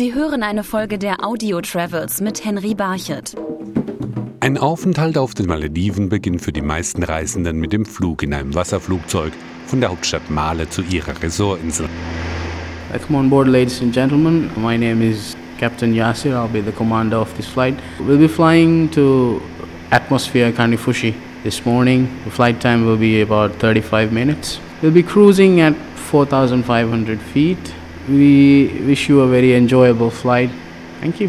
Sie hören eine Folge der Audio Travels mit Henry Barchet. Ein Aufenthalt auf den Malediven beginnt für die meisten Reisenden mit dem Flug in einem Wasserflugzeug von der Hauptstadt Male zu ihrer Ressortinsel. Welcome on board, ladies and gentlemen. My name is Captain Yasir. I'll be the commander of this flight. We'll be flying to Atmosphere Kanifushi this morning. The flight time will be about 35 minutes. We'll be cruising at 4,500 feet. We wish you a very enjoyable flight. Thank you.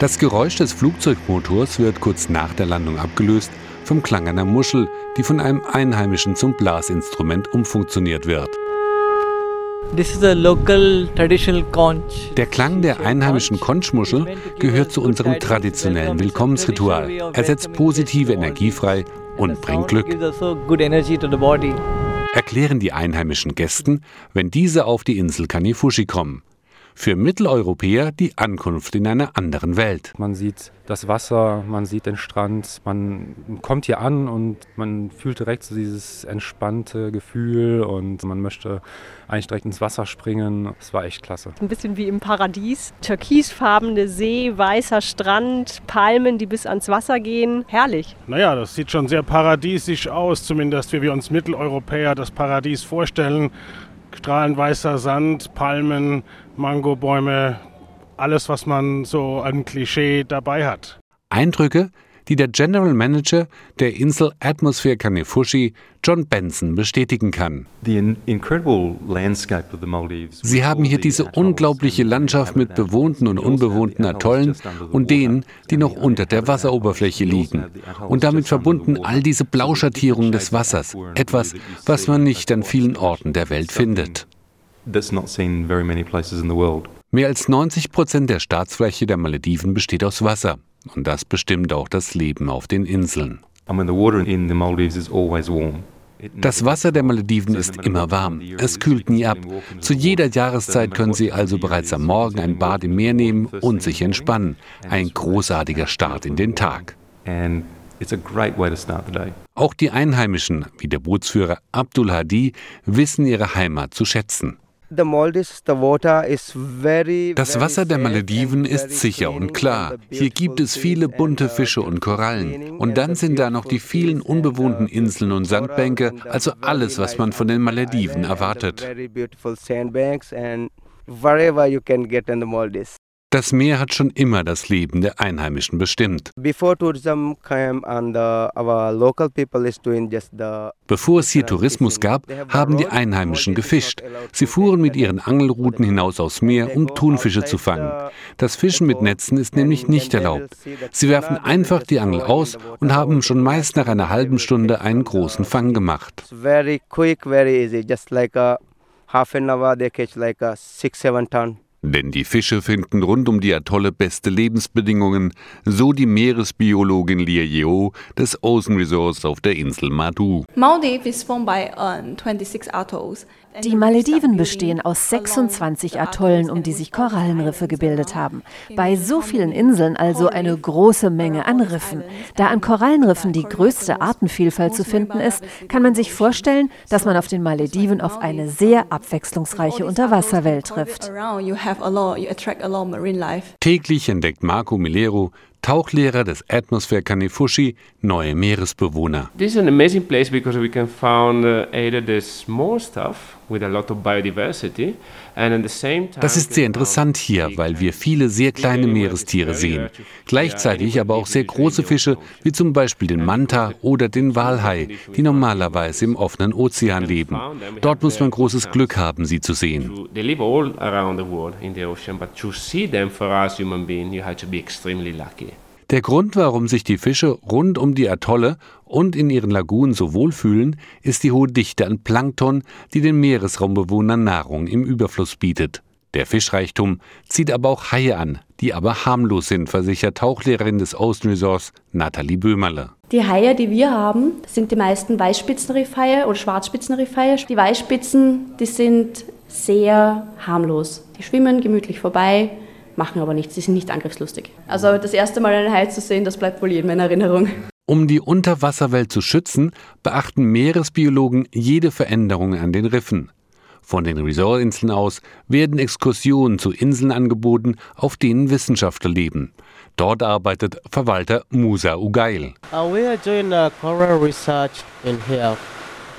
Das Geräusch des Flugzeugmotors wird kurz nach der Landung abgelöst vom Klang einer Muschel, die von einem Einheimischen zum Blasinstrument umfunktioniert wird. Der Klang der einheimischen Conchmuschel gehört zu unserem traditionellen Willkommensritual. Er setzt positive Energie frei und bringt Glück. Erklären die einheimischen Gästen, wenn diese auf die Insel Kanifushi kommen für Mitteleuropäer die Ankunft in einer anderen Welt. Man sieht das Wasser, man sieht den Strand, man kommt hier an und man fühlt direkt so dieses entspannte Gefühl und man möchte eigentlich direkt ins Wasser springen. Es war echt klasse. Ein bisschen wie im Paradies. Türkisfarbene See, weißer Strand, Palmen, die bis ans Wasser gehen. Herrlich. Naja, das sieht schon sehr paradiesisch aus, zumindest wie wir uns Mitteleuropäer das Paradies vorstellen strahlenweißer Sand, Palmen, Mangobäume, alles, was man so an Klischee dabei hat. Eindrücke, die der General Manager der Insel Atmosphere Kanifushi, John Benson, bestätigen kann. Sie haben hier diese unglaubliche Landschaft mit bewohnten und unbewohnten Atollen und denen, die noch unter der Wasseroberfläche liegen. Und damit verbunden all diese Blauschattierungen des Wassers, etwas, was man nicht an vielen Orten der Welt findet. Mehr als 90 Prozent der Staatsfläche der Malediven besteht aus Wasser. Und das bestimmt auch das Leben auf den Inseln. Das Wasser der Malediven ist immer warm. Es kühlt nie ab. Zu jeder Jahreszeit können Sie also bereits am Morgen ein Bad im Meer nehmen und sich entspannen. Ein großartiger Start in den Tag. Auch die Einheimischen, wie der Bootsführer Abdul Hadi, wissen ihre Heimat zu schätzen. Das Wasser der Malediven ist sicher und klar. Hier gibt es viele bunte Fische und Korallen. Und dann sind da noch die vielen unbewohnten Inseln und Sandbänke, also alles, was man von den Malediven erwartet. Das Meer hat schon immer das Leben der Einheimischen bestimmt. Bevor es hier Tourismus gab, haben die Einheimischen gefischt. Sie fuhren mit ihren Angelrouten hinaus aufs Meer, um Thunfische zu fangen. Das Fischen mit Netzen ist nämlich nicht erlaubt. Sie werfen einfach die Angel aus und haben schon meist nach einer halben Stunde einen großen Fang gemacht. Half an hour they catch like a six, seven ton. Denn die Fische finden rund um die Atolle beste Lebensbedingungen, so die Meeresbiologin Lia Yeo des Ocean Resorts auf der Insel Madu. Maldives is formed by 26 atolls. Die Malediven bestehen aus 26 Atollen, um die sich Korallenriffe gebildet haben. Bei so vielen Inseln also eine große Menge an Riffen. Da an Korallenriffen die größte Artenvielfalt zu finden ist, kann man sich vorstellen, dass man auf den Malediven auf eine sehr abwechslungsreiche Unterwasserwelt trifft. Täglich entdeckt Marco Milero, Tauchlehrer des Atmosphere Kanifushi, neue Meeresbewohner. This is an amazing place because we can find uh, either the small stuff with a lot of biodiversity das ist sehr interessant hier, weil wir viele sehr kleine Meerestiere sehen. Gleichzeitig aber auch sehr große Fische, wie zum Beispiel den Manta oder den Walhai, die normalerweise im offenen Ozean leben. Dort muss man großes Glück haben, sie zu sehen. Der Grund, warum sich die Fische rund um die Atolle und in ihren Lagunen so wohlfühlen, ist die hohe Dichte an Plankton, die den Meeresraumbewohnern Nahrung im Überfluss bietet. Der Fischreichtum zieht aber auch Haie an, die aber harmlos sind, versichert Tauchlehrerin des Ocean Resorts Nathalie Böhmerle. Die Haie, die wir haben, sind die meisten Weißspitzenriffhaie oder Schwarzspitzenriffhaie. Die Weißspitzen, die sind sehr harmlos. Die schwimmen gemütlich vorbei, machen aber nichts, sie sind nicht angriffslustig. Also das erste Mal einen Hai zu sehen, das bleibt wohl jedem in Erinnerung. Um die Unterwasserwelt zu schützen, beachten Meeresbiologen jede Veränderung an den Riffen. Von den Resortinseln aus werden Exkursionen zu Inseln angeboten, auf denen Wissenschaftler leben. Dort arbeitet Verwalter Musa Ugail. Uh, we are doing uh, coral research in here.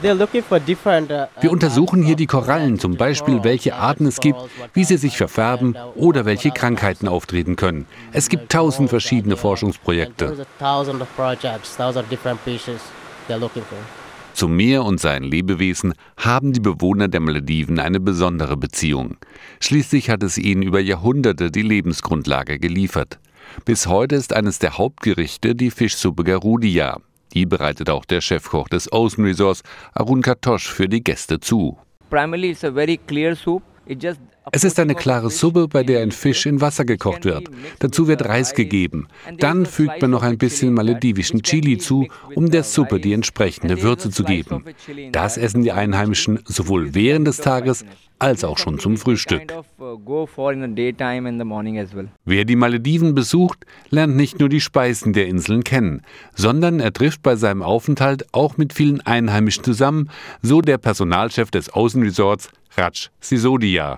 Wir untersuchen hier die Korallen, zum Beispiel welche Arten es gibt, wie sie sich verfärben oder welche Krankheiten auftreten können. Es gibt tausend verschiedene Forschungsprojekte. Zum Meer und seinen Lebewesen haben die Bewohner der Malediven eine besondere Beziehung. Schließlich hat es ihnen über Jahrhunderte die Lebensgrundlage geliefert. Bis heute ist eines der Hauptgerichte die Fischsuppe Garudia. Die bereitet auch der Chefkoch des Ocean Resorts, Arun Katosh, für die Gäste zu. Es ist eine klare Suppe, bei der ein Fisch in Wasser gekocht wird. Dazu wird Reis gegeben. Dann fügt man noch ein bisschen maledivischen Chili zu, um der Suppe die entsprechende Würze zu geben. Das essen die Einheimischen sowohl während des Tages als auch schon zum Frühstück. Wer die Malediven besucht, lernt nicht nur die Speisen der Inseln kennen, sondern er trifft bei seinem Aufenthalt auch mit vielen Einheimischen zusammen, so der Personalchef des Außenresorts Raj Sisodia.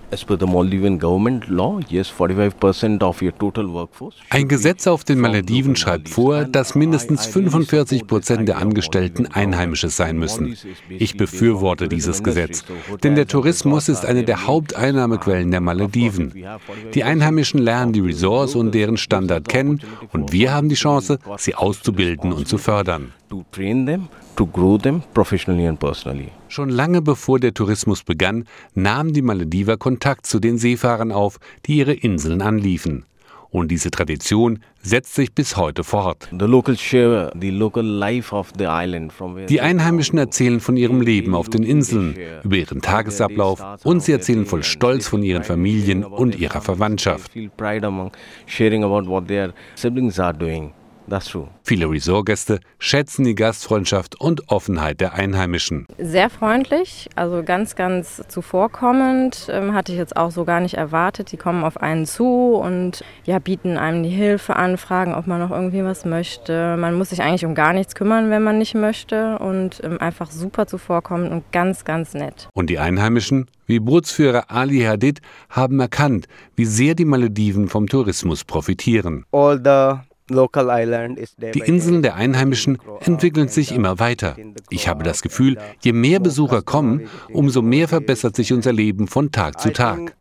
Ein Gesetz auf den Malediven schreibt vor, dass mindestens 45 Prozent der Angestellten Einheimische sein müssen. Ich befürworte dieses Gesetz, denn der Tourismus ist eine der Haupteinnahmequellen der Malediven. Die Einheimischen lernen die Resorts und deren Standard kennen und wir haben die Chance, sie auszubilden und zu fördern. Schon lange bevor der Tourismus begann, nahmen die Malediver Kontakt zu den Seefahrern auf, die ihre Inseln anliefen. Und diese Tradition setzt sich bis heute fort. Die Einheimischen erzählen von ihrem Leben auf den Inseln, über ihren Tagesablauf und sie erzählen voll Stolz von ihren Familien und ihrer Verwandtschaft. Viele Resortgäste schätzen die Gastfreundschaft und Offenheit der Einheimischen. Sehr freundlich, also ganz, ganz zuvorkommend. Ähm, hatte ich jetzt auch so gar nicht erwartet. Die kommen auf einen zu und ja, bieten einem die Hilfe an, fragen, ob man noch irgendwie was möchte. Man muss sich eigentlich um gar nichts kümmern, wenn man nicht möchte. Und ähm, einfach super zuvorkommend und ganz, ganz nett. Und die Einheimischen, wie Bootsführer Ali Hadid, haben erkannt, wie sehr die Malediven vom Tourismus profitieren. All the die Inseln der Einheimischen entwickeln sich immer weiter. Ich habe das Gefühl, je mehr Besucher kommen, umso mehr verbessert sich unser Leben von Tag zu Tag.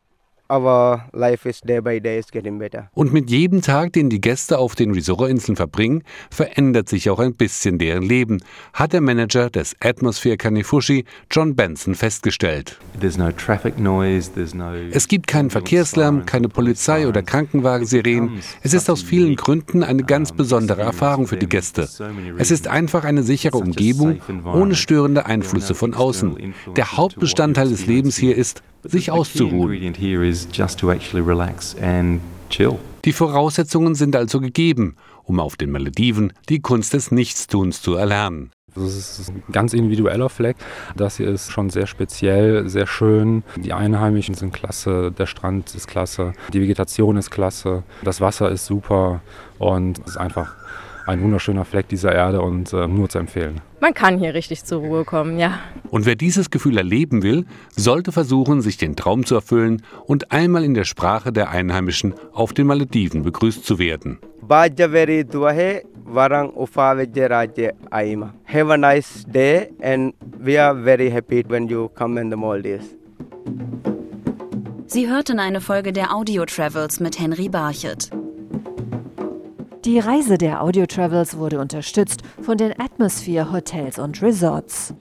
Und mit jedem Tag, den die Gäste auf den Resort-Inseln verbringen, verändert sich auch ein bisschen deren Leben, hat der Manager des Atmosphere Kanifushi, John Benson, festgestellt. Es gibt keinen Verkehrslärm, keine Polizei oder Krankenwagensirenen. Es ist aus vielen Gründen eine ganz besondere Erfahrung für die Gäste. Es ist einfach eine sichere Umgebung, ohne störende Einflüsse von außen. Der Hauptbestandteil des Lebens hier ist, sich auszuruhen. Die Voraussetzungen sind also gegeben, um auf den Malediven die Kunst des Nichtstuns zu erlernen. Das ist ein ganz individueller Fleck. Das hier ist schon sehr speziell, sehr schön. Die Einheimischen sind klasse, der Strand ist klasse, die Vegetation ist klasse, das Wasser ist super und es ist einfach ein wunderschöner Fleck dieser Erde und äh, nur zu empfehlen. Man kann hier richtig zur Ruhe kommen, ja. Und wer dieses Gefühl erleben will, sollte versuchen, sich den Traum zu erfüllen und einmal in der Sprache der Einheimischen auf den Malediven begrüßt zu werden. Have a nice day and we are very happy when you come in the Maldives. Sie hörten eine Folge der Audio Travels mit Henry Barchet. Die Reise der Audio Travels wurde unterstützt von den Atmosphere Hotels und Resorts.